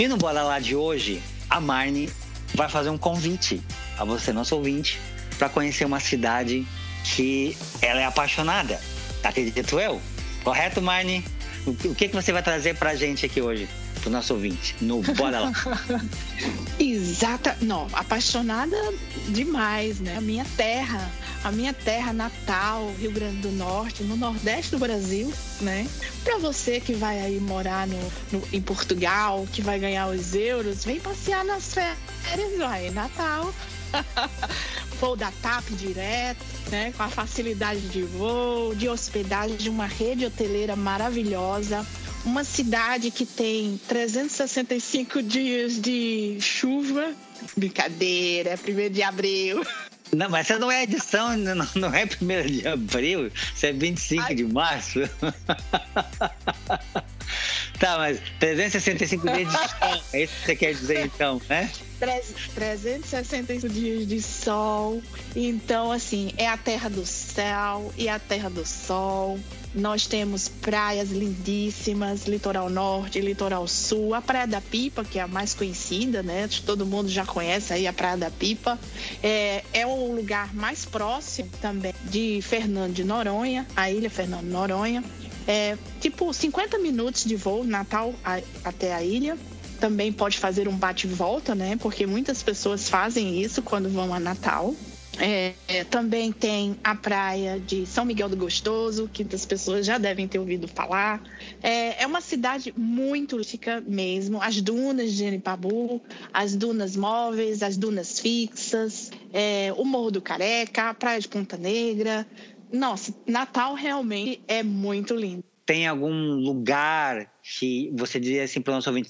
E no Bora Lá de hoje, a Marne vai fazer um convite a você, nosso ouvinte, para conhecer uma cidade que ela é apaixonada. Acredito eu? Correto, Marne? O que, que você vai trazer para a gente aqui hoje? para o nosso ouvinte no Bora Lá. (laughs) Exata, não, apaixonada demais, né? A minha terra, a minha terra natal, Rio Grande do Norte, no Nordeste do Brasil, né? Para você que vai aí morar no, no, em Portugal, que vai ganhar os euros, vem passear nas férias, vai, Natal. (laughs) voo da TAP direto, né? Com a facilidade de voo, de hospedagem de uma rede hoteleira maravilhosa uma cidade que tem 365 dias de chuva. Brincadeira, é primeiro de abril. (laughs) Não, mas essa não é edição, (laughs) não, não é primeiro de abril, isso é 25 Ai. de março. (laughs) tá, mas 365 dias de sol, é isso que você quer dizer então, né? 365 dias de sol. Então, assim, é a terra do céu e a terra do sol. Nós temos praias lindíssimas, litoral norte, litoral sul, a Praia da Pipa, que é a mais conhecida, né? Todo mundo já conhece aí a Praia da Pipa. É, é o lugar mais próximo também de Fernando de Noronha, a ilha Fernando de Noronha. É tipo 50 minutos de voo Natal a, até a ilha. Também pode fazer um bate-volta, né? Porque muitas pessoas fazem isso quando vão a Natal. É, é, também tem a praia de São Miguel do Gostoso, que as pessoas já devem ter ouvido falar. É, é uma cidade muito turística mesmo. As dunas de Genipabu, as dunas móveis, as dunas fixas, é, o Morro do Careca, a praia de Ponta Negra. Nossa, Natal realmente é muito lindo. Tem algum lugar que você diria assim para o nosso ouvinte,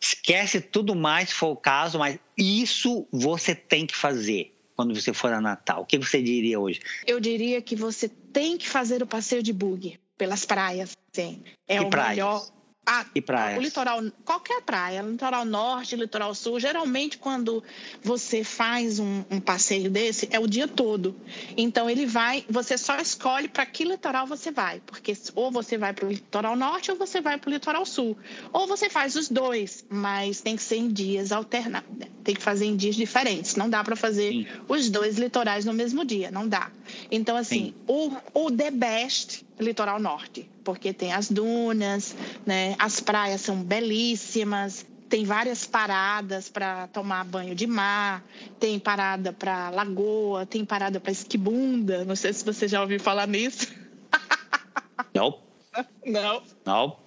esquece tudo mais se for o caso, mas isso você tem que fazer quando você for a Natal? O que você diria hoje? Eu diria que você tem que fazer o passeio de bug pelas praias. Sim. É que o praias? melhor. Ah, Que praias? O litoral, qualquer praia, litoral norte, litoral sul. Geralmente, quando você faz um, um passeio desse, é o dia todo. Então, ele vai, você só escolhe para que litoral você vai, porque ou você vai para o litoral norte ou você vai para o litoral sul, ou você faz os dois, mas tem que ser em dias alternados, tem que fazer em dias diferentes. Não dá para fazer Sim. os dois litorais no mesmo dia, não dá. Então, assim, Sim. o, o the best litoral norte, porque tem as dunas, né? As praias são belíssimas, tem várias paradas para tomar banho de mar, tem parada para lagoa, tem parada para esquibunda. Não sei se você já ouviu falar nisso. (laughs) Não, Não. não.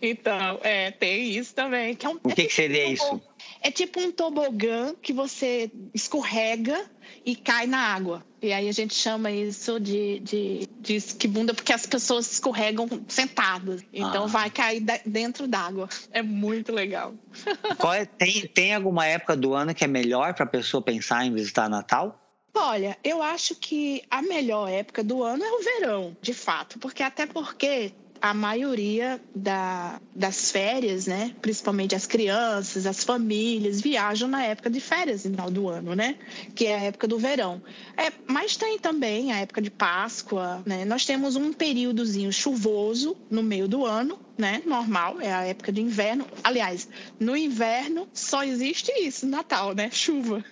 Então, é, tem isso também. Que é um, O que, que seria (laughs) isso? É tipo um tobogã que você escorrega e cai na água. E aí a gente chama isso de, de, de esquibunda porque as pessoas escorregam sentadas. Então Ah. vai cair da- dentro d'água. (laughs) É muito legal. (laughs) É- tem, tem alguma época do ano que é melhor para a pessoa pensar em visitar Natal? Olha, eu acho que a melhor época do ano é o verão, de fato, porque até porque a maioria da- das férias, né, principalmente as crianças, as famílias, viajam na época de férias no final do ano, né, que é a época do verão. É, mas tem também a época de Páscoa, né? Nós temos um períodozinho chuvoso no meio do ano, né? Normal, é a época de inverno. Aliás, no inverno só existe isso, Natal, né? Chuva.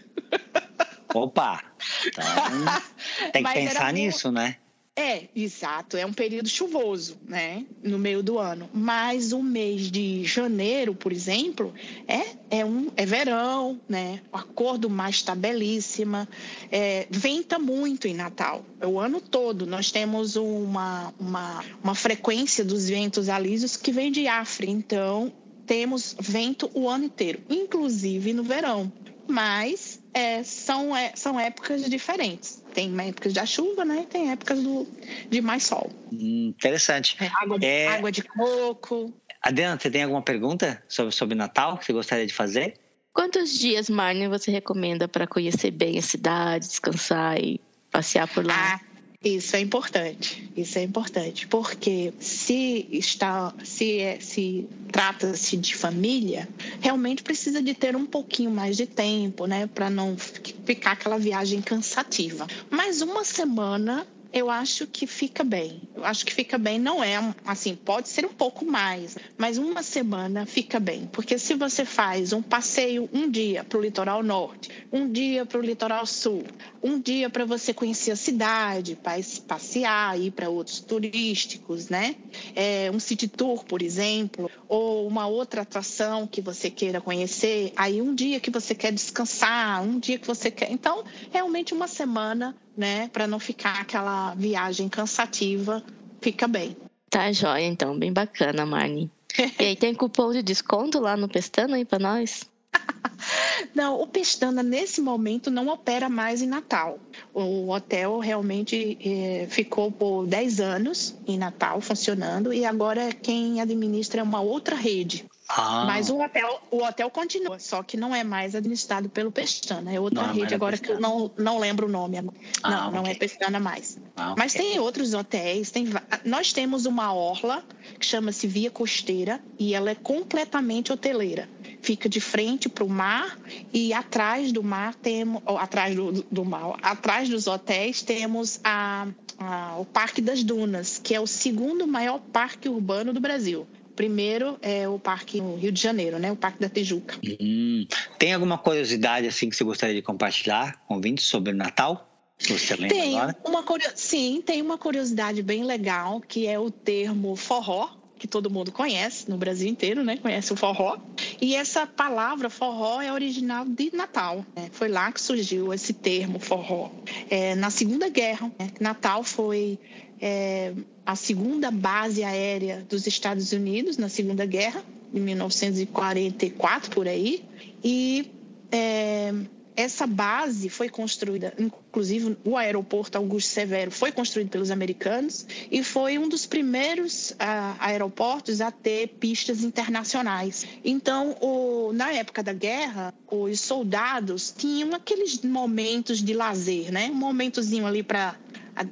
Opa! (laughs) Então, tem que Mas pensar mu- nisso, né? É, exato. É um período chuvoso, né? No meio do ano. Mas o mês de janeiro, por exemplo, é, é, um, é verão, né? A cor do mar está belíssima. É, venta muito em Natal. É o ano todo. Nós temos uma, uma, uma frequência dos ventos alísios que vem de África. Então, temos vento o ano inteiro, inclusive no verão. Mas é, são, é, são épocas diferentes. Tem épocas da chuva, né? E tem épocas do, de mais sol. Hum, interessante. É, água, de, É. água de coco. Adriana, você tem alguma pergunta sobre, sobre Natal que você gostaria de fazer? Quantos dias, Marne, você recomenda para conhecer bem a cidade, descansar e passear por lá? Ah, isso é importante. Isso é importante, porque se está, se, é, se trata-se de família, realmente precisa de ter um pouquinho mais de tempo, né, para não fi- ficar aquela viagem cansativa. Mas uma semana eu acho que fica bem. Eu acho que fica bem, não é assim, pode ser um pouco mais, mas uma semana fica bem. Porque se você faz um passeio um dia para o litoral norte, um dia para o litoral sul, um dia para você conhecer a cidade, para passear, ir para outros turísticos, né? É, um city tour, por exemplo, ou uma outra atração que você queira conhecer. Aí um dia que você quer descansar, um dia que você quer. Então, realmente uma semana, né? Para não ficar aquela viagem cansativa, fica bem. Tá joia, então. Bem bacana, Marne. E aí, tem cupom de desconto lá no Pestana aí para nós? (laughs) Não, o Pestana nesse momento não opera mais em Natal. O hotel realmente eh, ficou por 10 anos em Natal funcionando e agora quem administra é uma outra rede. Ah, Mas o hotel, o hotel continua, só que não é mais administrado pelo Pestana. É outra Não é rede agora que eu não, não lembro o nome. Ah, não, não ok. é Pestana mais. ah, Mas tem outros hotéis, tem nós temos uma orla que chama-se Via Costeira e ela é completamente hoteleira. Fica de frente para o mar e atrás do mar temos, ou atrás do, do mar, atrás dos hotéis temos a, a- o Parque das Dunas, que é o segundo maior parque urbano do Brasil. Primeiro é o Parque no Rio de Janeiro, né? O Parque da Tijuca. Hum, tem alguma curiosidade assim que você gostaria de compartilhar com ouvintes sobre o Natal? Você lembra Tem agora? uma curio- sim, tem uma curiosidade bem legal que é o termo forró. Que todo mundo conhece no Brasil inteiro, né? Conhece o forró. E essa palavra forró é original de Natal. Né? Foi lá que surgiu esse termo forró. É, na Segunda Guerra, né? Natal foi é, a segunda base aérea dos Estados Unidos na Segunda Guerra, em 1944 por aí. E é, essa base foi construída, inclusive o aeroporto Augusto Severo foi construído pelos americanos e foi um dos primeiros uh, aeroportos a ter pistas internacionais. Então, o, na época da guerra, os soldados tinham aqueles momentos de lazer, né? Um momentozinho ali para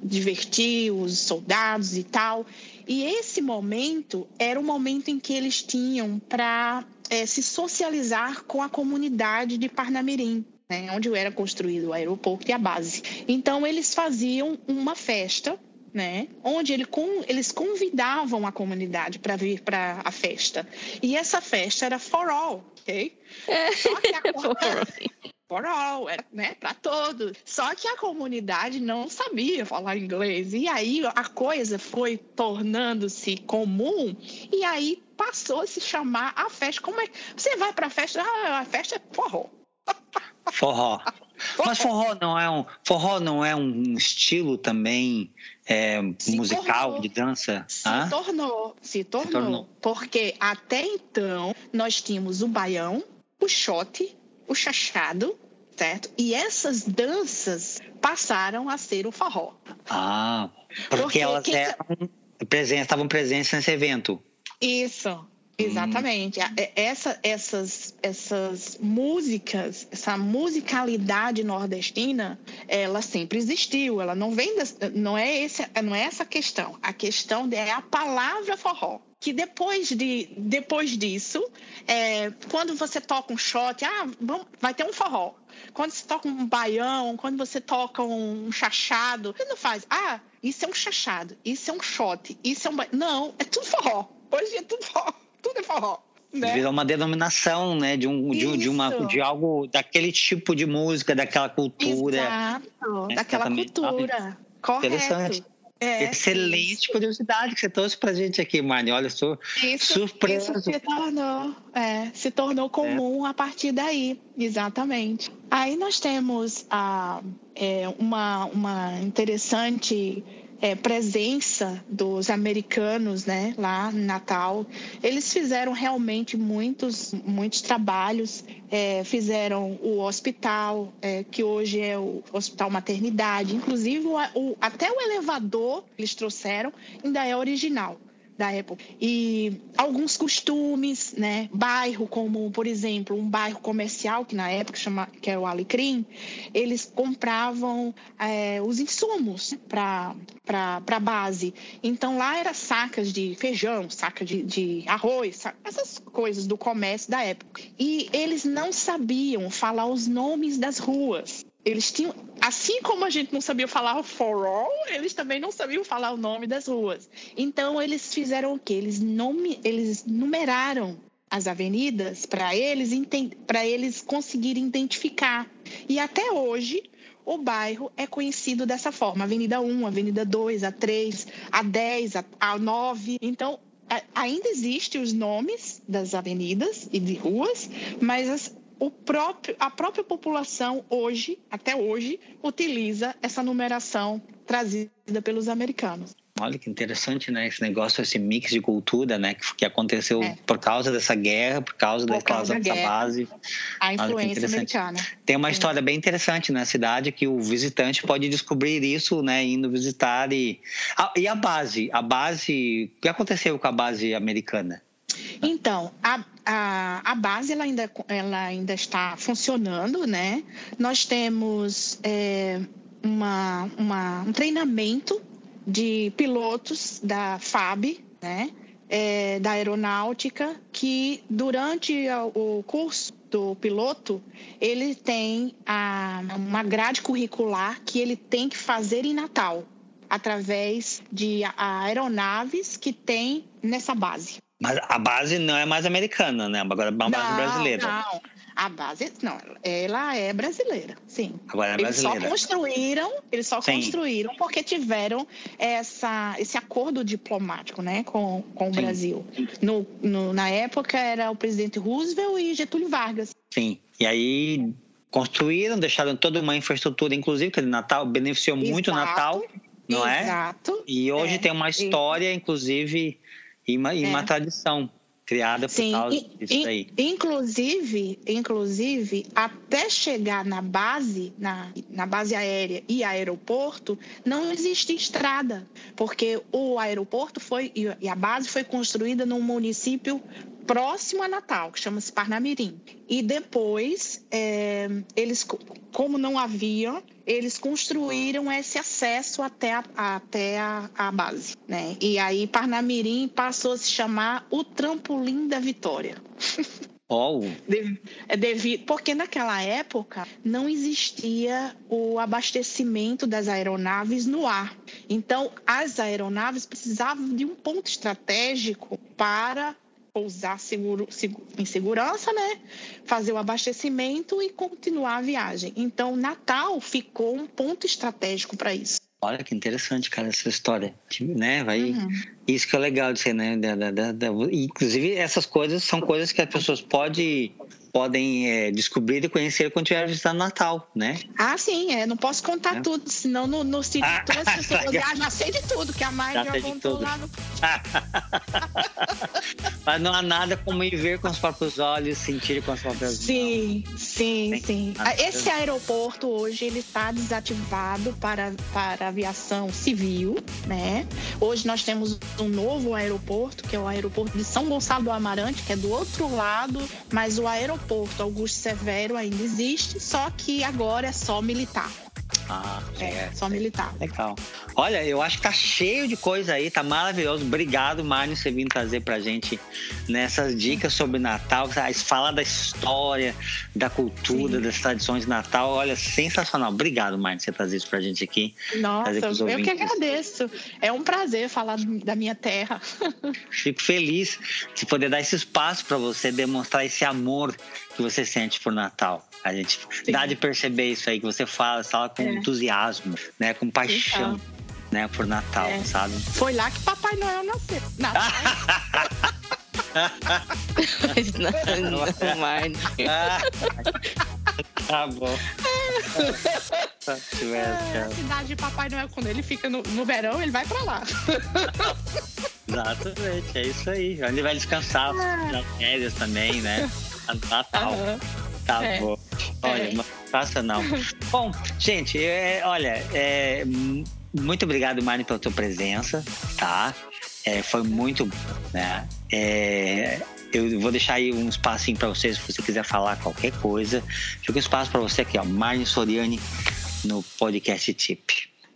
divertir os soldados e tal. E esse momento era o momento em que eles tinham para é, eh, se socializar com a comunidade de Parnamirim né, onde era construído o aeroporto e a base. Então, eles faziam uma festa né? Onde ele com, eles convidavam a comunidade para vir para a festa. E essa festa era for all, ok? É. Só que (laughs) a for all, era, né? Para todos. Só que a comunidade não sabia falar inglês. E aí a coisa foi tornando-se comum. E aí passou a se chamar a festa. Como é? Você vai para a festa? Ah, a festa é forró. (laughs) Forró. Mas forró não é um forró não é um estilo também é, musical tornou, de dança? Se ah? tornou, se tornou, se tornou, porque até então nós tínhamos o baião, o shot, o chachado, certo? E essas danças passaram a ser o forró. Ah, porque, porque elas quem... eram estavam presentes nesse evento. Isso. Exatamente. Hum. Essa, essas, essas músicas, essa musicalidade nordestina, ela sempre existiu. Ela não vem, das, não é esse, não é essa questão. A questão é a palavra forró. Que depois de, depois disso, é, quando você toca um shot, ah, vai ter um forró. Quando você toca um baião, quando você toca um chachado, você não faz. Ah, isso é um chachado, isso é um shot, isso é um. Não, é tudo forró. Hoje é tudo forró tudo é forró. Né? Virou uma denominação, né, de um, de, de, uma, de algo, daquele tipo de música, daquela cultura. Exato, daquela cultura. Correto. Interessante. É, Excelente isso. curiosidade que você trouxe pra gente aqui, Mari. Olha, estou isso, surpreso. Isso se tornou, é, se tornou comum é. a partir daí, exatamente. Aí nós temos a, é, uma, uma interessante é, presença dos americanos né, lá em Natal. Eles fizeram realmente muitos, muitos trabalhos, é, fizeram o hospital, é, que hoje é o Hospital Maternidade, inclusive o, o, até o elevador eles trouxeram ainda é original da época. E alguns costumes, né? Bairro, como, por exemplo, um bairro comercial, que na época chama, que é o Alecrim, eles compravam é, os insumos para a base. Então lá era sacas de feijão, saca de, de arroz, saca, essas coisas do comércio da época. E eles não sabiam falar os nomes das ruas eles tinham, assim como a gente não sabia falar for all, eles também não sabiam falar o nome das ruas. Então eles fizeram o quê? Eles nome, eles numeraram as avenidas para eles para eles conseguirem identificar. E até hoje o bairro é conhecido dessa forma: Avenida 1, Avenida 2, a 3, a 10, a 9. Então, ainda existem os nomes das avenidas e de ruas, mas as, próprio, a própria população hoje, até hoje, utiliza essa numeração trazida pelos americanos. Olha que interessante, né? Esse negócio, esse mix de cultura, né? Que, que aconteceu é. por causa dessa guerra, por causa por causa dessa guerra, base. A influência americana. Tem uma história bem interessante na cidade que o visitante pode descobrir isso, né? Indo visitar e ah, e a base, a base, o que aconteceu com a base americana? Então, a, a, a base ela ainda, ela ainda está funcionando, né? Nós temos é, uma, uma, um treinamento de pilotos da FAB, né? É, da aeronáutica, que durante o curso do piloto, ele tem a, uma grade curricular que ele tem que fazer em Natal, através de aeronaves que tem nessa base. Mas a base não é mais americana, né? Agora é uma base não, brasileira. Não. A base, não, ela é brasileira, sim. Agora é Eles brasileira. só construíram, eles só Sim. construíram porque tiveram essa, esse acordo diplomático, né, com, com o Sim. Brasil. No, no- na época era o presidente Roosevelt e Getúlio Vargas. Sim. E aí construíram, deixaram toda uma infraestrutura, inclusive, que o Natal beneficiou muito o Exato. Natal, não é? Exato. E hoje É, tem uma história, inclusive, e uma, e É. uma tradição criada por Sim, causa disso in- aí. inclusive, inclusive, até chegar na base, na, na base aérea e aeroporto, não existe estrada, porque o aeroporto foi e e a base foi construída num município próximo a Natal, que chama-se Parnamirim. E depois, é, eles, co- como não havia, eles construíram esse acesso até a, até a, a base, né? E aí Parnamirim passou a se chamar o Trampolim da Vitória. (laughs) Oh, De- devido, porque naquela época não existia o abastecimento das aeronaves no ar. Então, as aeronaves precisavam de um ponto estratégico para pousar seguro, segu- em segurança, né? Fazer o abastecimento e continuar a viagem. Então, Natal ficou um ponto estratégico para isso. olha que interessante, cara, essa história. Né? Vai, Uhum. Isso que é legal de ser, né? Da- da- da- Inclusive, essas coisas são coisas que as pessoas pode, podem é, descobrir e conhecer quando estiver visitando Natal, né? Ah, sim, é. Não posso contar É. tudo, senão no, no sítio Ah, todas as pessoas (laughs) tá. já, sei de tudo, que a Mai Já já, contou lá no (laughs) Mas não há nada como ir ver com os próprios olhos, sentir com as próprias mãos. Sim, sim, sim. Ah, Esse aeroporto hoje ele está desativado para, para aviação civil, né? Hoje nós temos um novo aeroporto, que é o aeroporto de São Gonçalo do Amarante, que é do outro lado, mas o aeroporto Augusto Severo ainda existe, só que agora é só militar. Ah, É, é. só militar. Legal. Olha, eu acho que tá cheio de coisa aí, tá maravilhoso. Obrigado, Mário, você vindo trazer pra gente nessas dicas sobre Natal, falar da história, da cultura, Sim. das tradições de Natal. Olha, sensacional. Obrigado, Mário, você trazer isso pra gente aqui. Nossa, eu que agradeço. É um prazer falar da minha terra. (laughs) Fico feliz de poder dar esse espaço para você demonstrar esse amor que você sente por Natal. A gente Sim. dá de perceber isso aí que você fala, fala com É. entusiasmo, né, com paixão, Então. né, por Natal, É. sabe? Foi lá que Papai Noel nasceu. Natal. (laughs) Mas não, não. Ah, (laughs) tá bom. Tivesse, É, a cidade de Papai Noel, quando ele fica no, no verão, ele vai pra lá. (laughs) Exatamente, é isso aí. Onde vai descansar nas férias também, né? Natal. Aham. Tá É. bom. Olha, É. não faça não. (laughs) Bom, gente, é, olha, é, muito obrigado, Mari, pela tua presença, tá? É, foi muito, né? É, eu vou deixar aí um espacinho para vocês, se você quiser falar qualquer coisa. Fica um espaço para você aqui, ó, Marne Soriani, no podcast Tip.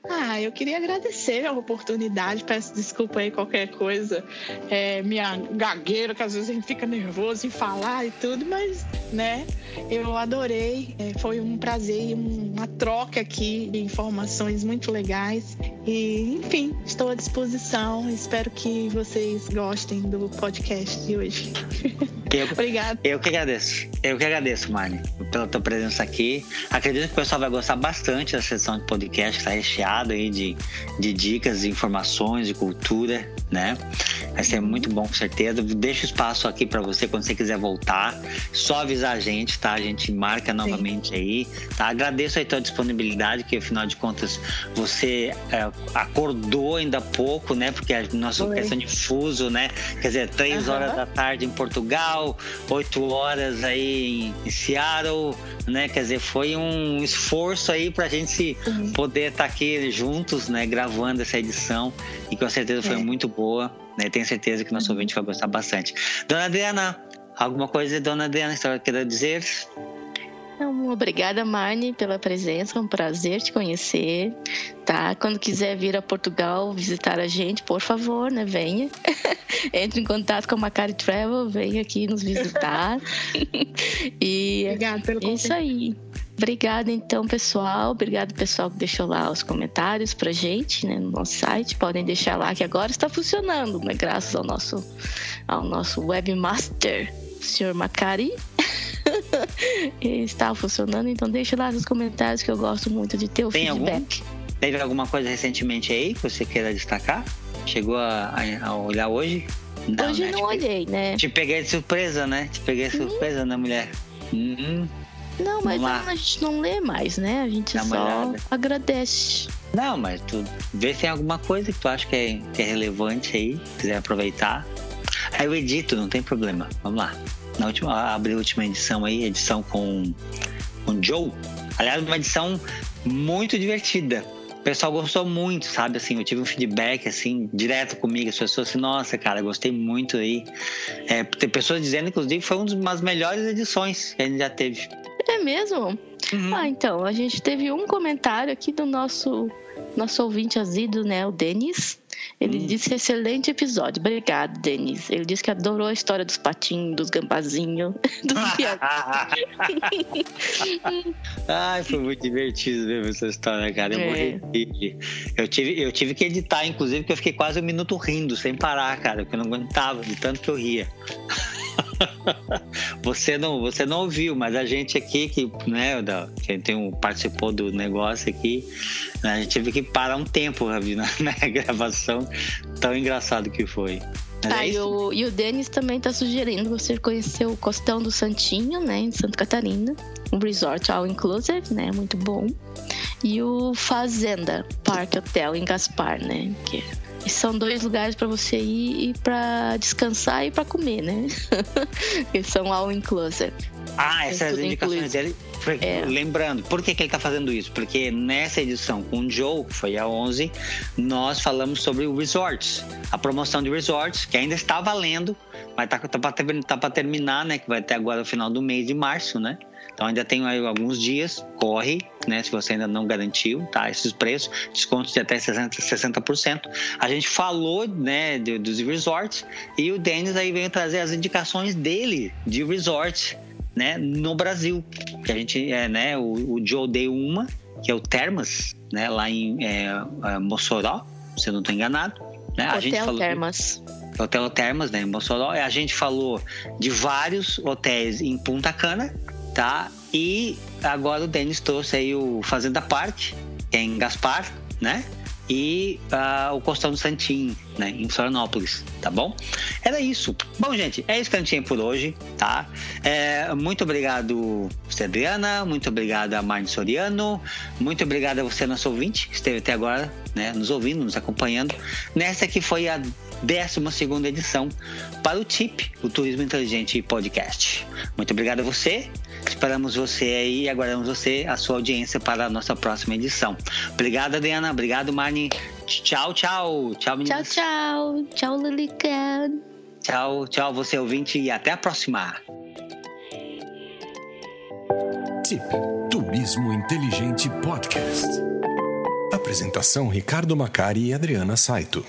Ah, eu queria agradecer a oportunidade. Peço desculpa aí qualquer coisa. É, minha gagueira, que às vezes a gente fica nervoso em falar e tudo, mas, né, eu adorei. É, foi um prazer e uma troca aqui de informações muito legais. E, enfim, estou à disposição. Espero que vocês gostem do podcast de hoje. (laughs) Eu, Obrigada. eu que agradeço. Eu que agradeço, Marne, pela tua presença aqui. Acredito que o pessoal vai gostar bastante da sessão de podcast, que está recheado aí de, de dicas, de informações, de cultura, né? Vai ser muito bom, com certeza. Deixa o espaço aqui para você quando você quiser voltar. Só avisar a gente, tá? A gente marca novamente aí. Tá? Agradeço aí a tua disponibilidade, que afinal de contas você é, acordou ainda há pouco, né? Porque a nossa Foi. questão de fuso, né? Quer dizer, três Aham. horas da tarde em Portugal, oito horas aí em Seattle, né? Quer dizer, foi um esforço aí pra gente se Uhum. poder estar aqui juntos, né? Gravando essa edição e com certeza foi É. muito boa, né? Tenho certeza que nosso ouvinte vai gostar bastante. Dona Adriana, alguma coisa, Dona Adriana, que você queira dizer? Então, obrigada, Marne, pela presença. É um prazer te conhecer. Tá? Quando quiser vir a Portugal visitar a gente, por favor, né? Venha. (laughs) Entre em contato com a Macari Travel, venha aqui nos visitar. (laughs) e Obrigada pelo é convite. isso aí. Obrigada, então, pessoal. Obrigado, pessoal, que deixou lá os comentários pra gente, né, no nosso site. Podem deixar lá que agora está funcionando, né? Graças ao nosso, ao nosso webmaster, o senhor Macari. (laughs) está funcionando. Então deixa lá nos comentários que eu gosto muito de ter o Tem feedback. Algum? Teve alguma coisa recentemente aí que você queira destacar? Chegou a, a olhar hoje? Não, hoje né? não te olhei, né? Te peguei de surpresa, né? Te peguei de surpresa, hum. né, mulher? Hum. Não, mas a gente não lê mais, né? A gente Dá só agradece. Não, mas tu vê se tem alguma coisa que tu acha que é, que é relevante aí, quiser aproveitar. Aí eu edito, não tem problema. Vamos lá. Na última, abri a última edição aí, edição com, com Joe. Aliás, uma edição muito divertida. O pessoal gostou muito, sabe? Assim, eu tive um feedback, assim, direto comigo. As pessoas assim, nossa, cara, gostei muito aí. É, tem pessoas dizendo, inclusive, que foi uma das melhores edições que a gente já teve. É mesmo? Uhum. Ah, então, a gente teve um comentário aqui do nosso, nosso ouvinte azido, né? O Denis. Ele hum. disse excelente episódio. Obrigado, Denis. Ele disse que adorou a história dos patinhos, dos gambazinhos, (laughs) dos (laughs) Ai, foi muito divertido ver essa história, cara. Eu, é. eu, tive, eu tive que editar, inclusive, porque eu fiquei quase um minuto rindo, sem parar, cara, porque eu não aguentava de tanto que eu ria. (laughs) (laughs) você não, você não ouviu, mas a gente aqui que, né, que tem um participou do negócio aqui, né, a gente teve que parar um tempo na, (laughs) na gravação, tão engraçado que foi. Tá, é e, o, e o Denis também está sugerindo você conhecer o Costão do Santinho, né, em Santa Catarina. Um resort all inclusive, né, muito bom. E o Fazenda Park Hotel em Gaspar, né, que é são dois lugares para você ir, para descansar e para comer, né? (laughs) que são all inclusive. Ah, essas indicações dele. É. Lembrando, por que, que ele está fazendo isso? Porque nessa edição com o Joe, que foi a 11, nós falamos sobre o resorts, a promoção de resorts, que ainda está valendo, mas está tá, tá para tá terminar, né? Que vai até agora o final do mês de março, né? Então ainda tem alguns dias, corre, né? Se você ainda não garantiu, tá? Esses preços, descontos de até 60%. 60%. A gente falou, né, de, dos resorts e o Denis aí veio trazer as indicações dele de resorts, né, no Brasil. Que a gente, é, né, o, o Joe deu uma, que é o Termas, né, lá em é, é Mossoró, se eu não estou enganado. Né? Hotel a gente falou Termas. Hotel Termas, né, em Mossoró. A gente falou de vários hotéis em Punta Cana, tá? E agora o Denis trouxe aí o Fazenda Park, é em Gaspar, né? E uh, o Costão do Santim, né? Em Florianópolis, tá bom? Era isso. Bom, gente, é isso que gente tinha por hoje, tá? É, muito obrigado, Cedriana. Muito obrigado a Marne Soriano. Muito obrigado a você, nosso ouvinte, que esteve até agora, né? Nos ouvindo, nos acompanhando. Nessa que foi a 12 edição para o TIP, o Turismo Inteligente Podcast. Muito obrigado a você. Esperamos você aí e aguardamos você, a sua audiência para a nossa próxima edição. Obrigado, Adriana. Obrigado, Marni. Tchau, tchau. Tchau, meninas. Tchau, tchau. Tchau, Lilica. Tchau, tchau, você ouvinte, e até a próxima. TIP Turismo Inteligente Podcast. Apresentação Ricardo Macari e Adriana Saito.